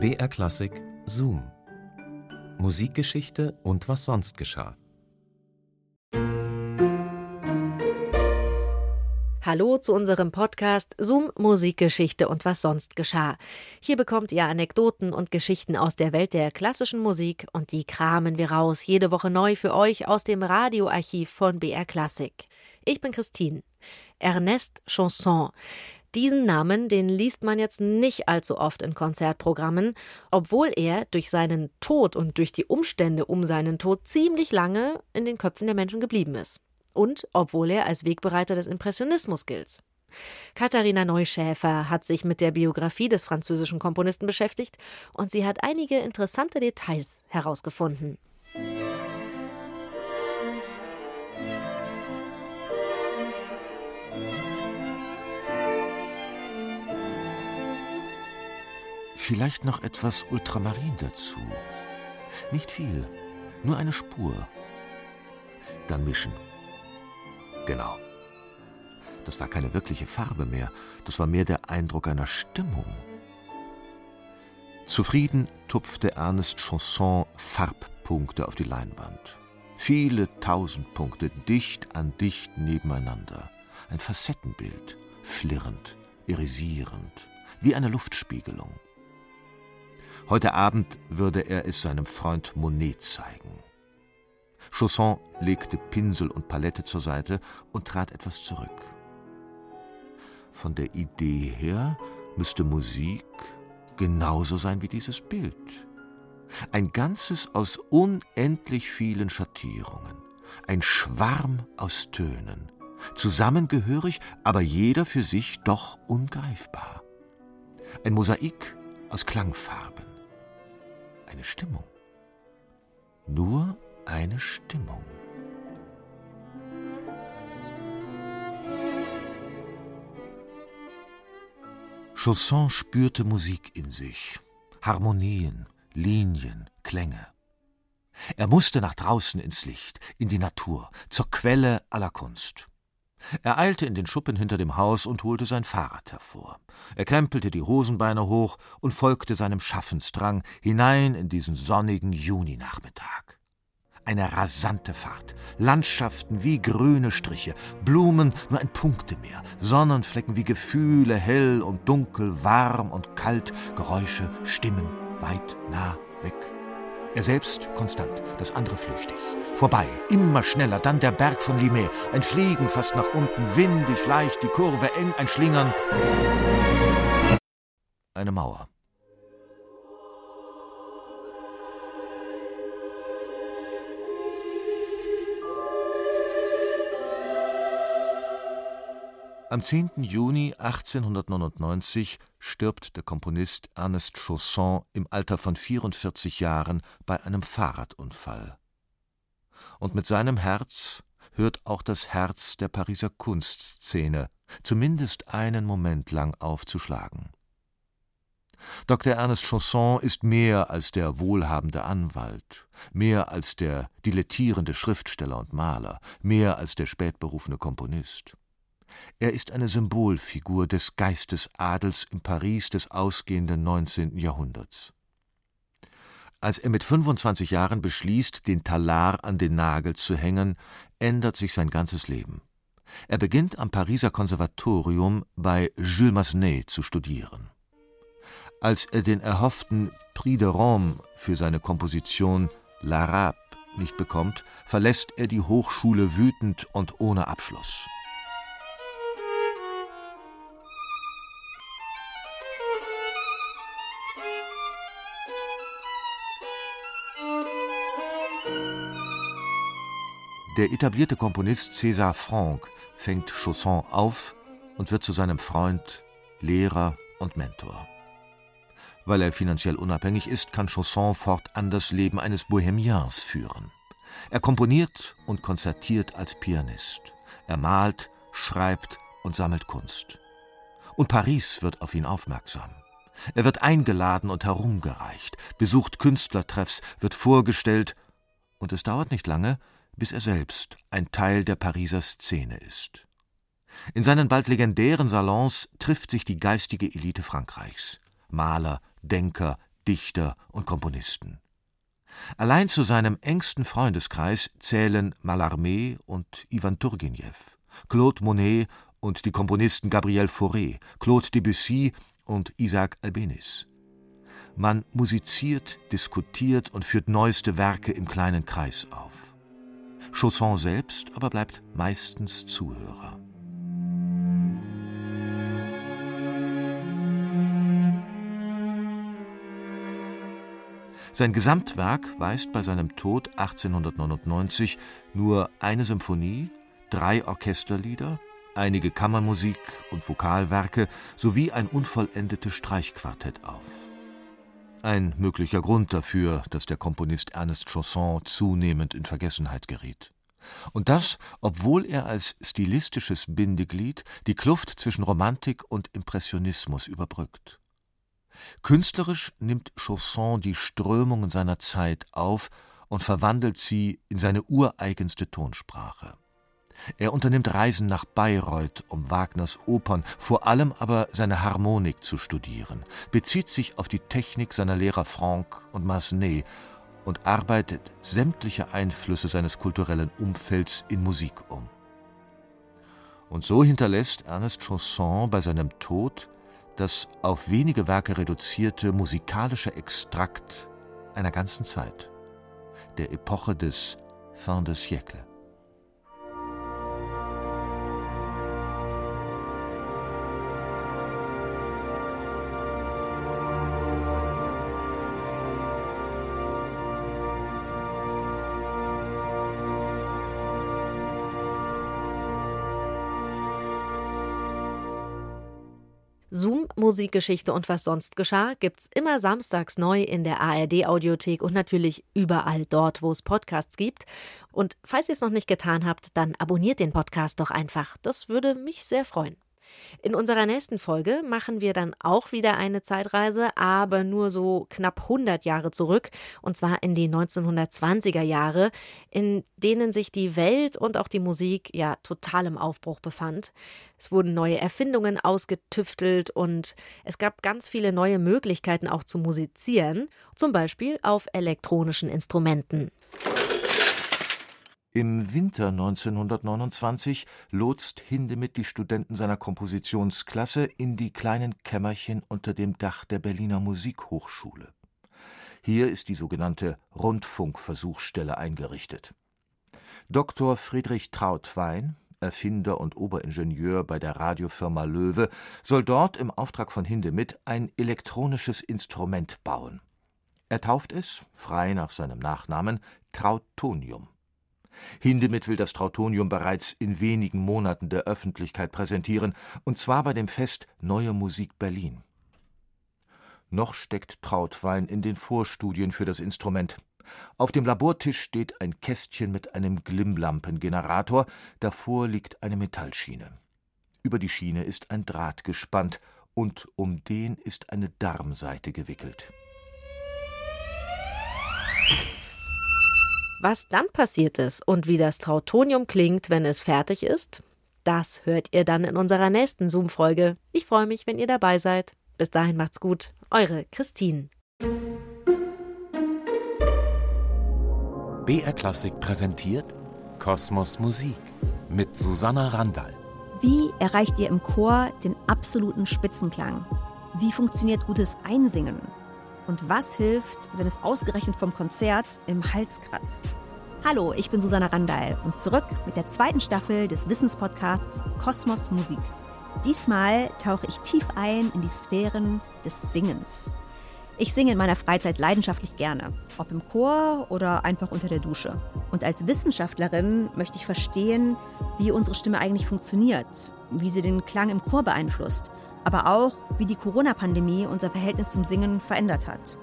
BR Klassik Zoom. Musikgeschichte und was sonst geschah. Hallo zu unserem Podcast Zoom Musikgeschichte und was sonst geschah. Hier bekommt ihr Anekdoten und Geschichten aus der Welt der klassischen Musik und die kramen wir raus jede Woche neu für euch aus dem Radioarchiv von BR Klassik. Ich bin Christine. Ernest Chanson. Diesen Namen, den liest man jetzt nicht allzu oft in Konzertprogrammen, obwohl er durch seinen Tod und durch die Umstände um seinen Tod ziemlich lange in den Köpfen der Menschen geblieben ist. Und obwohl er als Wegbereiter des Impressionismus gilt. Katharina Neuschäfer hat sich mit der Biografie des französischen Komponisten beschäftigt und sie hat einige interessante Details herausgefunden. Vielleicht noch etwas Ultramarin dazu. Nicht viel, nur eine Spur. Dann mischen. Genau. Das war keine wirkliche Farbe mehr, das war mehr der Eindruck einer Stimmung. Zufrieden tupfte Ernest Chanson Farbpunkte auf die Leinwand. Viele tausend Punkte, dicht an dicht nebeneinander. Ein Facettenbild, flirrend, irisierend, wie eine Luftspiegelung. Heute Abend würde er es seinem Freund Monet zeigen. Chausson legte Pinsel und Palette zur Seite und trat etwas zurück. Von der Idee her müsste Musik genauso sein wie dieses Bild. Ein Ganzes aus unendlich vielen Schattierungen, ein Schwarm aus Tönen, zusammengehörig, aber jeder für sich doch ungreifbar. Ein Mosaik aus Klangfarben eine Stimmung. Nur eine Stimmung. Chausson spürte Musik in sich, Harmonien, Linien, Klänge. Er musste nach draußen ins Licht, in die Natur, zur Quelle aller Kunst. Er eilte in den Schuppen hinter dem Haus und holte sein Fahrrad hervor. Er krempelte die Hosenbeine hoch und folgte seinem Schaffensdrang hinein in diesen sonnigen Juninachmittag. Eine rasante Fahrt, Landschaften wie grüne Striche, Blumen nur ein Punktemeer, Sonnenflecken wie Gefühle, hell und dunkel, warm und kalt, Geräusche, Stimmen, weit, nah, weg. Er selbst konstant, das andere flüchtig. Vorbei, immer schneller, dann der Berg von Limay. Ein Fliegen fast nach unten, windig, leicht, die Kurve eng, ein Schlingern. Eine Mauer. Am 10. Juni 1899 stirbt der Komponist Ernest Chausson im Alter von 44 Jahren bei einem Fahrradunfall und mit seinem Herz hört auch das Herz der Pariser Kunstszene zumindest einen Moment lang aufzuschlagen. Dr. Ernest Chausson ist mehr als der wohlhabende Anwalt, mehr als der dilettierende Schriftsteller und Maler, mehr als der spätberufene Komponist. Er ist eine Symbolfigur des Geistesadels im Paris des ausgehenden 19. Jahrhunderts. Als er mit 25 Jahren beschließt, den Talar an den Nagel zu hängen, ändert sich sein ganzes Leben. Er beginnt am Pariser Konservatorium bei Jules Massenet zu studieren. Als er den erhofften Prix de Rome für seine Komposition L'Arabe nicht bekommt, verlässt er die Hochschule wütend und ohne Abschluss. Der etablierte Komponist César Franck fängt Chausson auf und wird zu seinem Freund, Lehrer und Mentor. Weil er finanziell unabhängig ist, kann Chausson fortan das Leben eines Bohemians führen. Er komponiert und konzertiert als Pianist. Er malt, schreibt und sammelt Kunst. Und Paris wird auf ihn aufmerksam. Er wird eingeladen und herumgereicht, besucht Künstlertreffs, wird vorgestellt, und es dauert nicht lange, bis er selbst ein Teil der Pariser Szene ist. In seinen bald legendären Salons trifft sich die geistige Elite Frankreichs. Maler, Denker, Dichter und Komponisten. Allein zu seinem engsten Freundeskreis zählen Mallarmé und Ivan Turgenew, Claude Monet und die Komponisten Gabriel Fauré, Claude Debussy und Isaac Albéniz. Man musiziert, diskutiert und führt neueste Werke im kleinen Kreis auf. Chausson selbst aber bleibt meistens Zuhörer. Sein Gesamtwerk weist bei seinem Tod 1899 nur eine Symphonie, drei Orchesterlieder, einige Kammermusik und Vokalwerke sowie ein unvollendetes Streichquartett auf. Ein möglicher Grund dafür, dass der Komponist Ernest Chausson zunehmend in Vergessenheit geriet. Und das, obwohl er als stilistisches Bindeglied die Kluft zwischen Romantik und Impressionismus überbrückt. Künstlerisch nimmt Chausson die Strömungen seiner Zeit auf und verwandelt sie in seine ureigenste Tonsprache. Er unternimmt Reisen nach Bayreuth, um Wagners Opern, vor allem aber seine Harmonik zu studieren, bezieht sich auf die Technik seiner Lehrer Franck und Massenet und arbeitet sämtliche Einflüsse seines kulturellen Umfelds in Musik um. Und so hinterlässt Ernest Chausson bei seinem Tod das auf wenige Werke reduzierte musikalische Extrakt einer ganzen Zeit, der Epoche des Fin de siècle. Zoom, Musikgeschichte und was sonst geschah, gibt's immer samstags neu in der ARD-Audiothek und natürlich überall dort, wo es Podcasts gibt. Und falls ihr es noch nicht getan habt, dann abonniert den Podcast doch einfach. Das würde mich sehr freuen. In unserer nächsten Folge machen wir dann auch wieder eine Zeitreise, aber nur so knapp 100 Jahre zurück, und zwar in die 1920er Jahre, in denen sich die Welt und auch die Musik ja total im Aufbruch befand. Es wurden neue Erfindungen ausgetüftelt und es gab ganz viele neue Möglichkeiten auch zu musizieren, zum Beispiel auf elektronischen Instrumenten. Im Winter 1929 lotst Hindemith die Studenten seiner Kompositionsklasse in die kleinen Kämmerchen unter dem Dach der Berliner Musikhochschule. Hier ist die sogenannte Rundfunkversuchsstelle eingerichtet. Dr. Friedrich Trautwein, Erfinder und Oberingenieur bei der Radiofirma Löwe, soll dort im Auftrag von Hindemith ein elektronisches Instrument bauen. Er tauft es, frei nach seinem Nachnamen, Trautonium. Hindemith will das Trautonium bereits in wenigen Monaten der Öffentlichkeit präsentieren, und zwar bei dem Fest Neue Musik Berlin. Noch steckt Trautwein in den Vorstudien für das Instrument. Auf dem Labortisch steht ein Kästchen mit einem Glimmlampengenerator, davor liegt eine Metallschiene. Über die Schiene ist ein Draht gespannt, und um den ist eine Darmseite gewickelt. Was dann passiert ist und wie das Trautonium klingt, wenn es fertig ist, das hört ihr dann in unserer nächsten Zoom-Folge. Ich freue mich, wenn ihr dabei seid. Bis dahin macht's gut. Eure Christine. BR Klassik präsentiert Kosmos Musik mit Susanna Randall. Wie erreicht ihr im Chor den absoluten Spitzenklang? Wie funktioniert gutes Einsingen? Und was hilft, wenn es ausgerechnet vom Konzert im Hals kratzt? Hallo, ich bin Susanna Randall und zurück mit der zweiten Staffel des Wissenspodcasts Kosmos Musik. Diesmal tauche ich tief ein in die Sphären des Singens. Ich singe in meiner Freizeit leidenschaftlich gerne, ob im Chor oder einfach unter der Dusche. Und als Wissenschaftlerin möchte ich verstehen, wie unsere Stimme eigentlich funktioniert, wie sie den Klang im Chor beeinflusst aber auch, wie die Corona-Pandemie unser Verhältnis zum Singen verändert hat.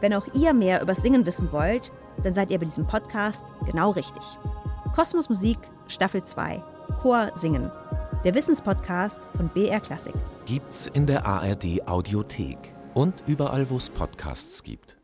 Wenn auch ihr mehr über Singen wissen wollt, dann seid ihr bei diesem Podcast genau richtig. Kosmos Musik, Staffel 2, Chor Singen. Der Wissenspodcast von BR Klassik. Gibt's in der ARD Audiothek und überall, wo es Podcasts gibt.